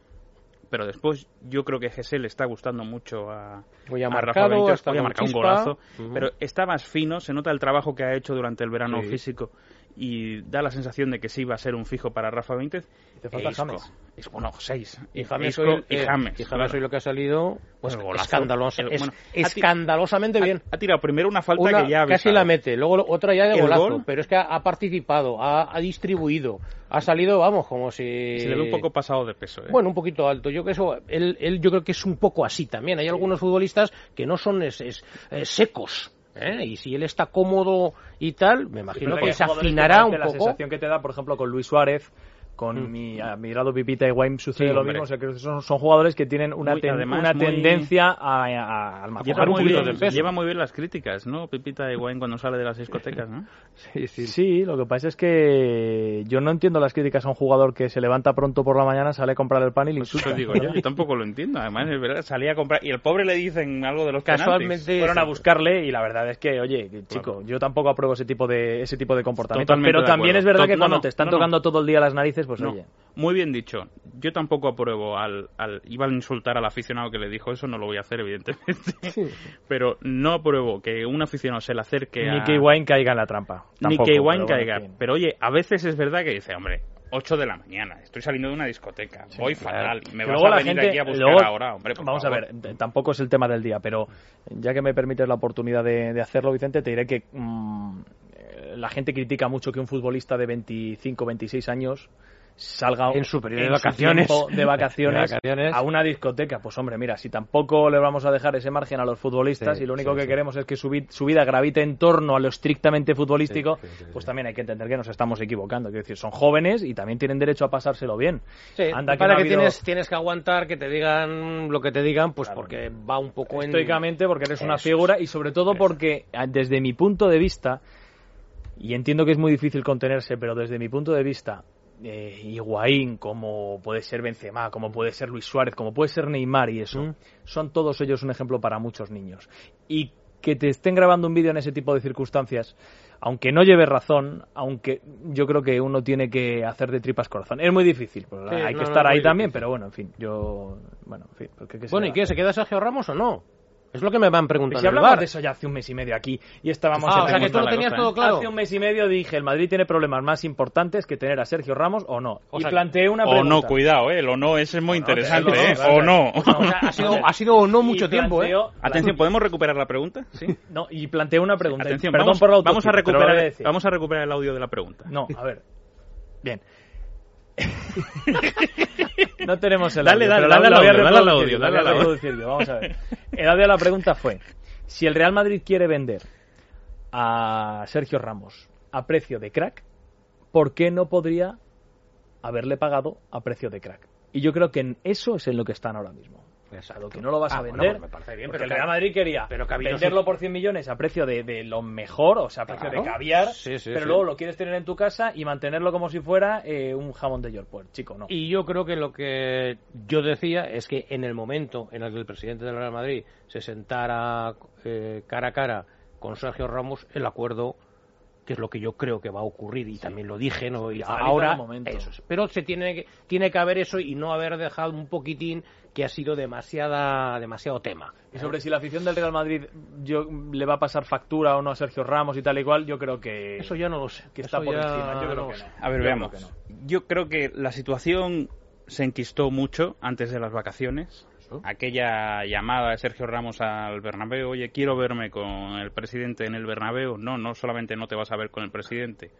pero después yo creo que Gesell le está gustando mucho a, Hoy ha a marcado, Rafa Benítez. está Hoy ha marcado un golazo, pero está más fino, se nota el trabajo que ha hecho durante el verano Sí. físico y da la sensación de que sí va a ser un fijo para Rafa Benítez. Te falta E Isco. James. Isco, bueno, seis. Y James, Isco hoy, y eh, James. y James claro. hoy lo que ha salido pues, escandaloso, El- es- bueno, ha ti- escandalosamente bien. Ha, tirado primero una falta Una- que ya ha casi la mete, luego otra ya de El golazo, gol. pero es que ha, ha participado, ha, ha distribuido, ha salido, vamos, como si... Se le ve un poco pasado de peso. ¿eh? Bueno, un poquito alto. Yo creo que eso, él, él yo creo que es un poco así también. Hay algunos futbolistas que no son es- es- eh, secos. ¿Eh? Y si él está cómodo y tal, me imagino que se afinará un parece La poco. sensación que te da, por ejemplo, con Luis Suárez, con Mm. mi admirado Pipita y Wayne sucede Sí, lo mismo. O sea, que son, son jugadores que tienen una, Muy- ten- además, una muy- tendencia a, a, a almacenar Lleva un muy, poquito de peso. lleva muy bien las críticas, ¿no? Pipita de Wayne cuando sale de las discotecas, ¿no? Sí, sí, sí, lo que pasa es que yo no entiendo las críticas a un jugador que se levanta pronto por la mañana, sale a comprar el pan y le Pues insulta. eso digo yo, yo tampoco lo entiendo. Además, es verdad, salía a comprar y el pobre le dicen algo de los penaltis. Casualmente Fueron a buscarle y la verdad es que, oye, chico, yo tampoco apruebo ese tipo de ese tipo de comportamiento. Totalmente Pero de también acuerdo. es verdad To- que no, cuando no, te están no, no. tocando todo el día las narices, pues No, oye. muy bien dicho. Yo tampoco apruebo al, al... Iba a insultar al aficionado que le dijo eso, no lo voy a hacer, evidentemente. Pero no apruebo que un aficionado se le acerque a... Ni que Wayne caiga en la trampa. Ni que bueno, caiga. Pero oye, a veces es verdad que dice, hombre, 8 de la mañana, estoy saliendo de una discoteca, voy fatal, me vas luego a la venir gente- aquí a buscar luego- ahora, hombre, por Vamos favor. a ver, tampoco es el tema del día, pero ya que me permites la oportunidad de, de hacerlo, Vicente, te diré que mm, eh, la gente critica mucho que un futbolista de 25, 26 años salga En su periodo de vacaciones. tiempo de vacaciones, De vacaciones. a una discoteca. Pues hombre, mira, si tampoco le vamos a dejar ese margen a los futbolistas Sí, y lo único sí, que sí. queremos es que su, vi- su vida gravite en torno a lo estrictamente futbolístico, Sí, sí, sí, sí. pues también hay que entender que nos estamos equivocando. Quiero decir, son jóvenes y también tienen derecho a pasárselo bien. Sí, Anda que para no ha que habido- tienes, tienes que aguantar que te digan lo que te digan, pues porque va un poco en... estoicamente porque eres una Eso figura y sobre todo porque a- desde mi punto de vista Y entiendo que es muy difícil contenerse, pero desde mi punto de vista, eh, Higuaín, como puede ser Benzema, como puede ser Luis Suárez, como puede ser Neymar y eso, Mm. son todos ellos un ejemplo para muchos niños. Y que te estén grabando un vídeo en ese tipo de circunstancias, aunque no lleves razón, aunque yo creo que uno tiene que hacer de tripas corazón. Es muy difícil, pues, Sí, hay no, que estar ahí también, pero bueno, en fin, yo... Bueno, en fin, ¿qué se Bueno, ¿y qué? ¿Se queda Sergio Ramos o no? Es lo que me van Pues preguntando si hablamos de eso ya hace un mes y medio aquí y estábamos Ah, en o sea que tú lo tenías cosa, todo ¿eh? claro. Hace un mes y medio dije, el Madrid tiene problemas más importantes que tener a Sergio Ramos o no. O y sea, planteé una O pregunta. no, cuidado, ¿eh? el o no, ese es muy interesante, ¿eh? O no. O sea, ha sido, ha sido o no mucho tiempo, ¿eh? Atención, ¿podemos recuperar la pregunta? Sí. No, y planteé una pregunta. Atención, Perdón vamos, por la vamos a recuperar, vamos a recuperar el audio de la pregunta. No, a ver. Bien. No tenemos el audio. dale, dale dale al audio, dale al audio. Vamos a ver. El audio de la pregunta fue: si el Real Madrid quiere vender a Sergio Ramos a precio de crack, ¿por qué no podría haberle pagado a precio de crack? Y yo creo que en eso es en lo que están ahora mismo. Exacto. que no lo vas Ah, a bueno, vender. pues me parece bien, pero el Real Madrid quería pero venderlo por 100 millones a precio de, de lo mejor, o sea, a precio Claro. de caviar, Sí, sí, pero sí. luego lo quieres tener en tu casa y mantenerlo como si fuera eh, un jamón de York. Pues, chico, no. Y yo creo que lo que yo decía es que en el momento en el que el presidente del Real Madrid se sentara eh, cara a cara con Sergio Ramos, el acuerdo, que es lo que yo creo que va a ocurrir, y también lo dije, ¿no? Y ahora, eso es. Pero se tiene que, tiene que haber eso y no haber dejado un poquitín que ha sido demasiada, demasiado tema. Y sobre si la afición del Real Madrid yo, le va a pasar factura o no a Sergio Ramos y tal y cual, yo creo que, Eso ya no lo sé. que está por ya encima. Yo creo no que no. A ver, Yo veamos. creo que no. Yo creo que la situación se enquistó mucho antes de las vacaciones. Aquella llamada de Sergio Ramos al Bernabéu, oye, quiero verme con el presidente en el Bernabéu. No, no solamente no te vas a ver con el presidente,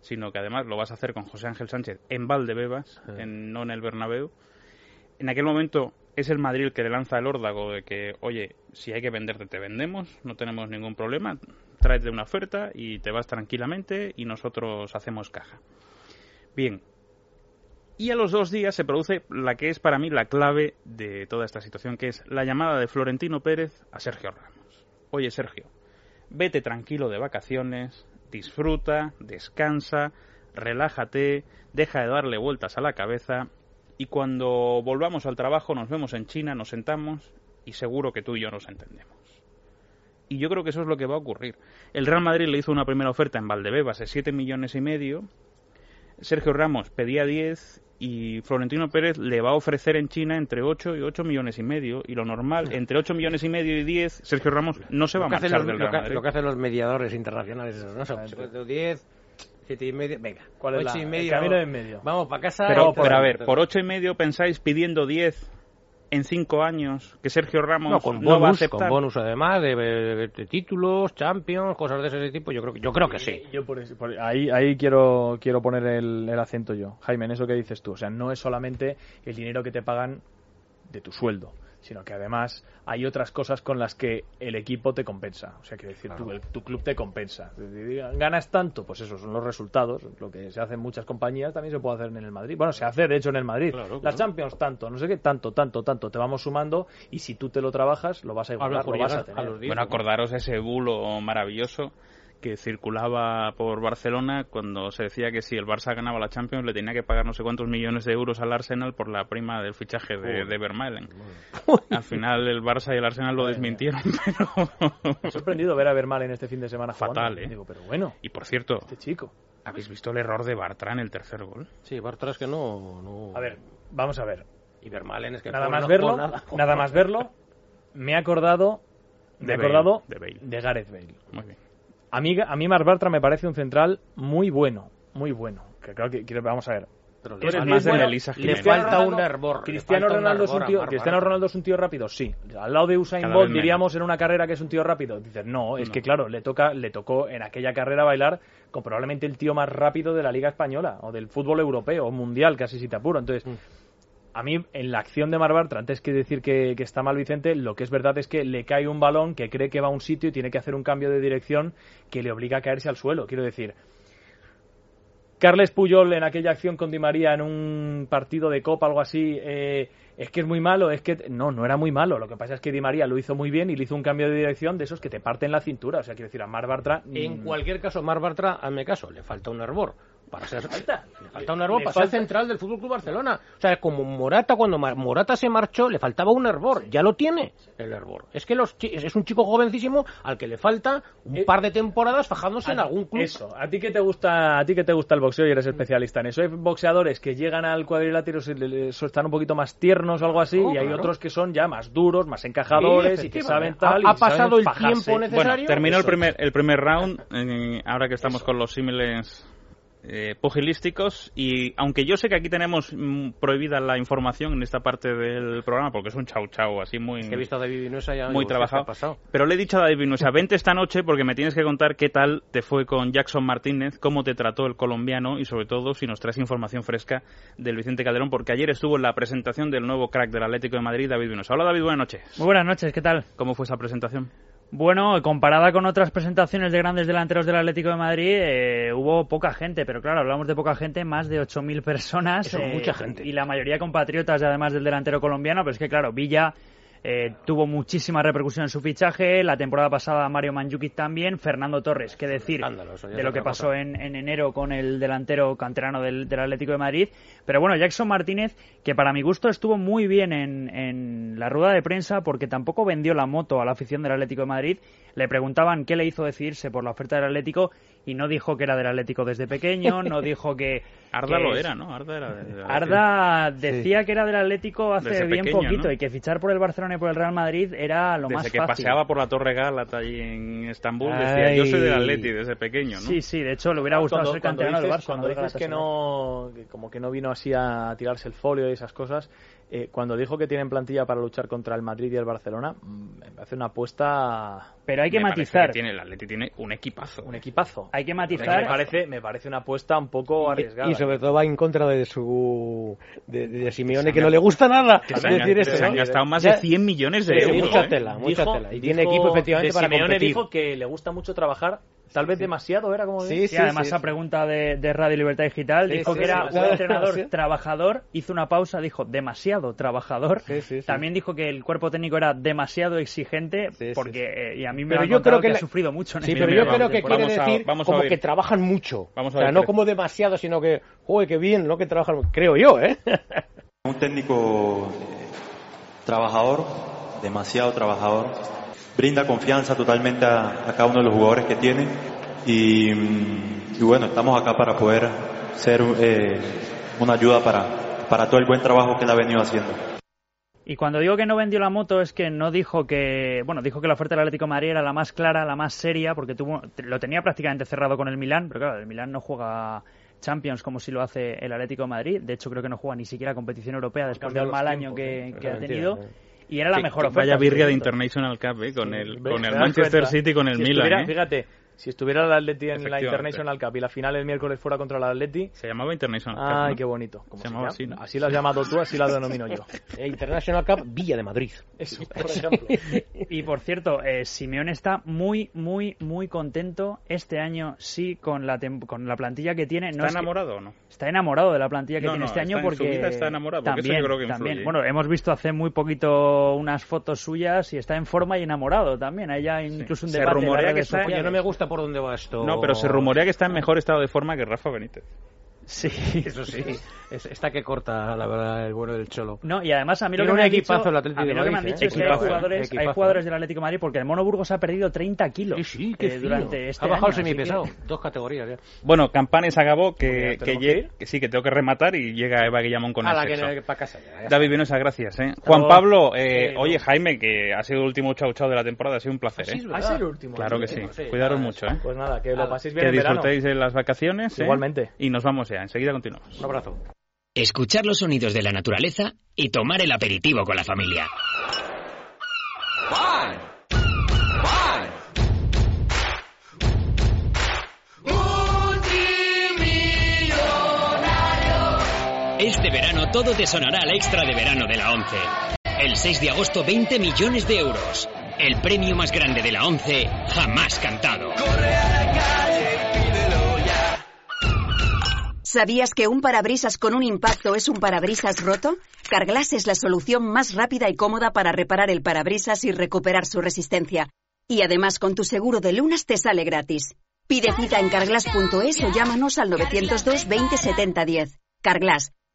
sino que además lo vas a hacer con José Ángel Sánchez en Valdebebas, en, no en el Bernabéu. En aquel momento es el Madrid que le lanza el órdago de que, oye, si hay que venderte, te vendemos, no tenemos ningún problema, tráete una oferta y te vas tranquilamente y nosotros hacemos caja. Bien. Y a los dos días se produce la que es para mí la clave de toda esta situación, que es la llamada de Florentino Pérez a Sergio Ramos. Oye, Sergio, vete tranquilo de vacaciones, disfruta, descansa, relájate, deja de darle vueltas a la cabeza y cuando volvamos al trabajo nos vemos en China, nos sentamos y seguro que tú y yo nos entendemos. Y yo creo que eso es lo que va a ocurrir. El Real Madrid le hizo una primera oferta en Valdebebas de 7 millones y medio. Sergio Ramos pedía 10 y Florentino Pérez le va a ofrecer en China entre 8 y 8 millones y medio. Y lo normal, entre 8 millones y medio y 10, Sergio Ramos no se va a Lo que, hacen marchar los, del lo Real que- Madrid. lo que hacen los mediadores internacionales, ¿no? Son Exactamente. 10, 7 y medio, venga. ¿Cuál es ocho la- y el medio, camino vamos- en medio? Vamos para casa. Pero, pero a ver, por 8 y medio pensáis pidiendo 10 en 5 años que Sergio Ramos No, con no va a bonus, aceptar. con bonus además de, de- de títulos, Champions, cosas de ese tipo. Yo creo que, yo creo que sí. Yo por eso- por- ahí, ahí quiero, quiero poner el, el acento yo. Jaime, en eso que dices tú. O sea, no es solamente el dinero que te pagan de tu sueldo, sino que además hay otras cosas con las que el equipo te compensa. O sea, quiero decir, tu, el- tu club te compensa. Ganas tanto, pues eso son los resultados. Lo que se hace en muchas compañías también se puede hacer en el Madrid. Bueno, se hace de hecho en el Madrid. Claro, Las. Champions tanto, no sé qué, tanto, tanto, tanto. Te vamos sumando y si tú te lo trabajas, lo vas a igualar, por lo vas a a los 10. Bueno, acordaros ese bulo maravilloso que circulaba por Barcelona cuando se decía que si el Barça ganaba la Champions le tenía que pagar no sé cuántos millones de euros al Arsenal por la prima del fichaje de, de Vermaelen. Al final el Barça y el Arsenal lo desmintieron, pero... Me ha sorprendido ver a Vermal en este fin de semana jugando. Fatal, ¿eh? Digo, pero bueno, Y por cierto, este chico. ¿habéis visto el error de Bartra en el tercer gol? Sí, Bartra que no, no. A ver, vamos a ver. Y Vermaelen es que Nada más no- verlo, nada. nada más verlo, me he acordado, me De he Bale, acordado de Bale. de Gareth Bale. Muy bien. A mí, a mí Mar Bartra me parece un central muy bueno, muy bueno. Que creo que, que- vamos a ver. Pero de le falta un hervor. le Cristiano falta un Ronaldo es un tío, Cristiano. Ronaldo es un tío rápido, sí. Al lado de Usain Cada Bolt diríamos en una carrera que es un tío rápido. Dices, no, es No. que claro, le toca, le tocó en aquella carrera bailar con probablemente el tío más rápido de la Liga española o del fútbol europeo o mundial, casi si te apuro. Entonces, Mm. A mí en la acción de Mar Bartra, antes que decir que, que está mal Vicente, lo que es verdad es que le cae un balón que cree que va a un sitio y tiene que hacer un cambio de dirección que le obliga a caerse al suelo. Quiero decir, Carles Puyol en aquella acción con Di María en un partido de Copa, algo así, eh, es que es muy malo, es que no, no era muy malo. Lo que pasa es que Di María lo hizo muy bien y le hizo un cambio de dirección de esos que te parten la cintura. O sea, quiero decir, a Mar Bartra. En mm, cualquier caso, Mar Bartra, hazme caso, le falta un hervor. Para ser, falta. le falta un hervor para ser falta- central del Fútbol Club Barcelona. O sea, como Morata, cuando Mar- Morata se marchó, le faltaba un hervor. Ya lo tiene el hervor. Es que los chi- es un chico jovencísimo al que le falta un Eh, par de temporadas fajándose en algún club. Eso, a ti que te gusta, a ti que te gusta el boxeo y eres especialista en eso. Hay boxeadores que llegan al cuadrilátero y están un poquito más tiernos o algo así, Oh, y hay claro. otros que son ya más duros, más encajadores Sí, y que saben tal. Ha- y ha pasado saben el fajarse. tiempo necesario. Bueno, terminó el primer, el primer round, eh, ahora que estamos con los símiles eh, pugilísticos, y aunque yo sé que aquí tenemos mm, prohibida la información en esta parte del programa, porque es un chau chau así muy, Que he visto a David Vinuesa ya. muy digo, ¿qué trabajado, ha pasado? pero le he dicho a David Vinuesa, vente esta noche porque me tienes que contar qué tal te fue con Jackson Martínez, cómo te trató el colombiano y sobre todo si nos traes información fresca del Vicente Calderón, porque ayer estuvo en la presentación del nuevo crack del Atlético de Madrid, David Vinuesa. Hola David, buenas noches. Muy buenas noches, ¿qué tal? ¿Cómo fue esa presentación? Bueno, comparada con otras presentaciones de grandes delanteros del Atlético de Madrid, eh, hubo poca gente, pero claro, hablamos de poca gente, más de 8.000 personas. Eso es eh, mucha gente. Y la mayoría compatriotas, además del delantero colombiano, pero es que claro, Villa eh, tuvo muchísima repercusión en su fichaje, la temporada pasada Mario Mandzukic también, Fernando Torres, qué decir de lo que pasó en, en enero con el delantero canterano del, del Atlético de Madrid. Pero bueno, Jackson Martínez, que para mi gusto estuvo muy bien en, en la rueda de prensa porque tampoco vendió la moto a la afición del Atlético de Madrid. Le preguntaban qué le hizo decidirse por la oferta del Atlético y no dijo que era del Atlético desde pequeño, no dijo que... Arda que lo es- era, ¿no? Arda era de- de- Arda decía que era del Atlético hace Desde bien pequeño, poquito ¿no? y que fichar por el Barcelona y por el Real Madrid era lo Desde más que fácil. paseaba por la Torre Galata allí en Estambul, decía, yo soy del. Atleti desde pequeño, ¿no? Sí, sí, de hecho le hubiera gustado cuando, ser canterano del Barça. cuando no dices que no, que como que no vino así a tirarse el folio y esas cosas, eh, cuando dijo que tienen plantilla para luchar contra el Madrid y el Barcelona, mm, me parece una apuesta, Pero hay que Me matizar. que tiene, el Atleti tiene un equipazo. un equipazo. Hay que Me matizar. parece, me parece una apuesta un poco arriesgada. Y sobre todo va en contra de su de, de Simeone que no le gusta nada Que se han, decir se gastado más Ya- de 100 millones de euros. mucha ¿eh? tela, mucha Dijo- tela. Y tiene dijo- equipo efectivamente de para Simeone competir. dijo que le gusta mucho trabajar, tal vez demasiado, era como Sí, Sí, además a pregunta de, de Radio Libertad Digital Sí, dijo sí, que era sí, un entrenador Sí. trabajador, hizo una pausa, dijo demasiado trabajador. Sí, sí, sí. También dijo que el cuerpo técnico era demasiado exigente Sí, sí, porque eh, y a mí me Pero yo creo que ha la- sufrido mucho. en Sí, pero yo creo que vamos quiere a- decir a como que trabajan mucho. Vamos a o sea, no como demasiado, sino que, joder, qué bien, ¿no? Que trabajan, creo yo, ¿eh? Un técnico eh, trabajador, demasiado trabajador, brinda confianza totalmente a, a cada uno de los jugadores que tiene y, mm, y bueno, estamos acá para poder ser eh, una ayuda para, para todo el buen trabajo que él ha venido haciendo. Y cuando digo que no vendió la moto es que no dijo que, bueno, dijo que la oferta del Atlético de Madrid era la más clara, la más seria, porque tuvo, lo tenía prácticamente cerrado con el Milán, pero claro, el Milán no juega Champions como si lo hace el Atlético de Madrid, de hecho creo que no juega ni siquiera competición europea después del mal año que, ¿eh? que ha Mentira, tenido. ¿eh? Y era la Que- mejor que oferta. Vaya birria de. International Cup, ¿eh? Con el, ¿Ves? con el ¿Te das Manchester cuenta? City y con el Si Milan, ¿eh? Fíjate, si estuviera el Atleti en la. International Cup y la final el miércoles fuera contra el Atleti, Se llamaba International Cup, ay, ¿no? qué bonito. ¿Cómo Se se llamaba llama? así, ¿no? Así lo has llamado tú, así la denomino yo. Eh, International Cup Villa de Madrid. Eso, por ejemplo. Y por cierto, eh, Simeone está muy, muy, muy contento este año, sí, con la, con la plantilla que tiene. No ¿Está es que- enamorado o no? Está enamorado de la plantilla que No, tiene no, este año está en su porque vida está enamorado, porque eso también, yo creo que también. Bueno, hemos visto hace muy poquito unas fotos suyas y está en forma y enamorado también. Hay ya incluso un Se debate. las rumorea que está- no me gusta por dónde va esto. No, pero se rumorea que está en mejor estado de forma que Rafa Benítez. Sí, Eso sí. Es- Está que corta, la verdad, el bueno del Cholo. No, y además a mí lo que me han equipazo dicho, el Atlético a mí de lo que me han Madrid, dicho ¿eh? es que hay Equipazo, jugadores, hay equipazo. jugadores del Atlético de Madrid porque el Mono Burgos ha perdido 30 kilos Sí, sí, qué eh, durante este Ha bajado año, el que- semipesado. Dos categorías ya. Bueno, Campanes acabó que, Mira, que, ¿tenemos lle- que que sí, que tengo que rematar y llega Eva Guillamón con a el la que sexo. para casa ya. ya David Vinosa, gracias. ¿eh? Juan. Pablo, eh, Sí, oye. Jaime, que ha sido el último chau chau de la temporada, ha sido un placer. Sí, ¿eh? Ah, verdad. es el último. Claro que Sí, sí. sí, Cuidaros mucho. ¿eh? Pues nada, que lo paséis bien Que disfrutéis de las vacaciones. Igualmente. Y nos vamos ya. Enseguida continuamos. Un abrazo. Escuchar los sonidos de la naturaleza y tomar el aperitivo con la familia. Este verano todo te sonará al extra de verano de la 11. El 6 de agosto 20 millones de euros. El premio más grande de la 11 jamás cantado. ¿Sabías que un parabrisas con un impacto es un parabrisas roto? Carglass es la solución más rápida y cómoda para reparar el parabrisas y recuperar su resistencia. Y además con tu seguro de lunas te sale gratis. Pide cita en carglass.es o llámanos al 902 20 70 10. Carglass,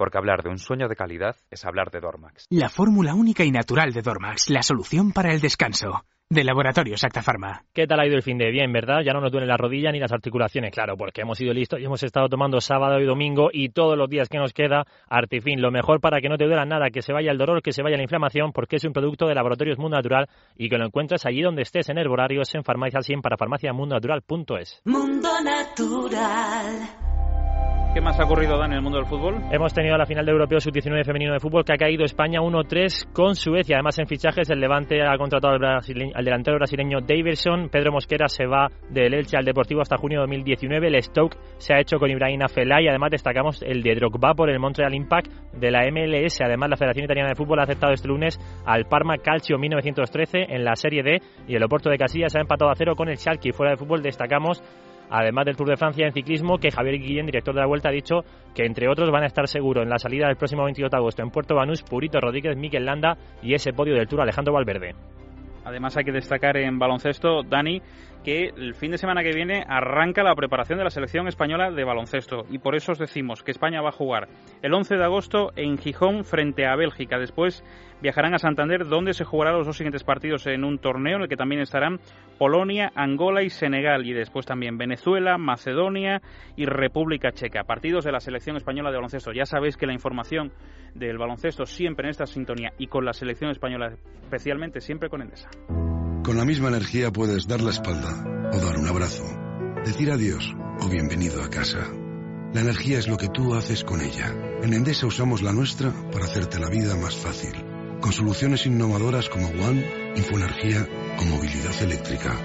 porque hablar de un sueño de calidad es hablar de Dormax. La fórmula única y natural de Dormax, la solución para el descanso. De Laboratorio Acta Pharma. ¿Qué tal ha ido el fin de bien, verdad? Ya no nos duelen la rodilla ni las articulaciones, claro, porque hemos ido listos y hemos estado tomando sábado y domingo y todos los días que nos queda, Artifin, lo mejor para que no te duela nada, que se vaya el dolor, que se vaya la inflamación, porque es un producto de Laboratorios Mundo Natural y que lo encuentras allí donde estés, en herborarios, en farmacia 100 para farmaciamundonatural.es. Mundo Natural. ¿Qué más ha ocurrido, Dan, en el mundo del fútbol? Hemos tenido la final de Europeo Sub-19 femenino de fútbol que ha caído España 1-3 con Suecia. Además, en fichajes, el Levante ha contratado al, delantero brasileño Davidson. Pedro Mosquera se va del Elche al Deportivo hasta junio de 2019. El Stoke se ha hecho con Ibrahim Afellay. Además, destacamos el de Drogba por el Montreal Impact de la MLS. Además, la Federación Italiana de Fútbol ha aceptado este lunes al Parma Calcio 1913 en la Serie D y el Oporto de Casillas ha empatado a cero con el Schalke. Fuera de fútbol destacamos además del Tour de Francia en ciclismo, que Javier Guillén, director de la Vuelta, ha dicho que entre otros van a estar seguros en la salida del próximo 28 de agosto en Puerto Banús, Purito Rodríguez, Miquel Landa y ese podio del Tour Alejandro Valverde. Además hay que destacar en baloncesto, Dani, que el fin de semana que viene arranca la preparación de la selección española de baloncesto y por eso os decimos que España va a jugar el 11 de agosto en Gijón frente a Bélgica. Después viajarán a Santander donde se jugarán los dos siguientes partidos en un torneo en el que también estarán Polonia, Angola y Senegal y después también Venezuela, Macedonia y República Checa. Partidos de la selección española de baloncesto. Ya sabéis que la información del baloncesto siempre en esta sintonía y con la selección española especialmente siempre con Endesa. Con la misma energía puedes dar la espalda o dar un abrazo, decir adiós o bienvenido a casa. La energía es lo que tú haces con ella. En Endesa usamos la nuestra para hacerte la vida más fácil. Con soluciones innovadoras como One, Infoenergía o movilidad eléctrica.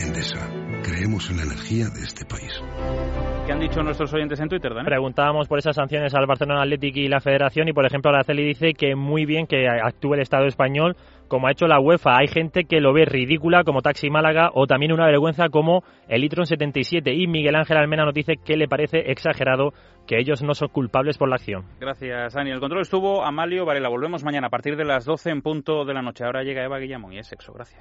Endesa. Creemos en la energía de este país. ¿Qué han dicho nuestros oyentes en Twitter, Dan? Preguntábamos por esas sanciones al Barcelona Athletic y la Federación y, por ejemplo, Araceli dice que muy bien que actúe el Estado español como ha hecho la UEFA. Hay gente que lo ve ridícula como Taxi Málaga o también una vergüenza como el Litron 77 y Miguel Ángel Almena nos dice que le parece exagerado que ellos no son culpables por la acción. Gracias, Dani. El control estuvo Amalio Varela. Volvemos mañana a partir de las 12 en punto de la noche. Ahora llega Eva Guillamón y es sexo. Gracias.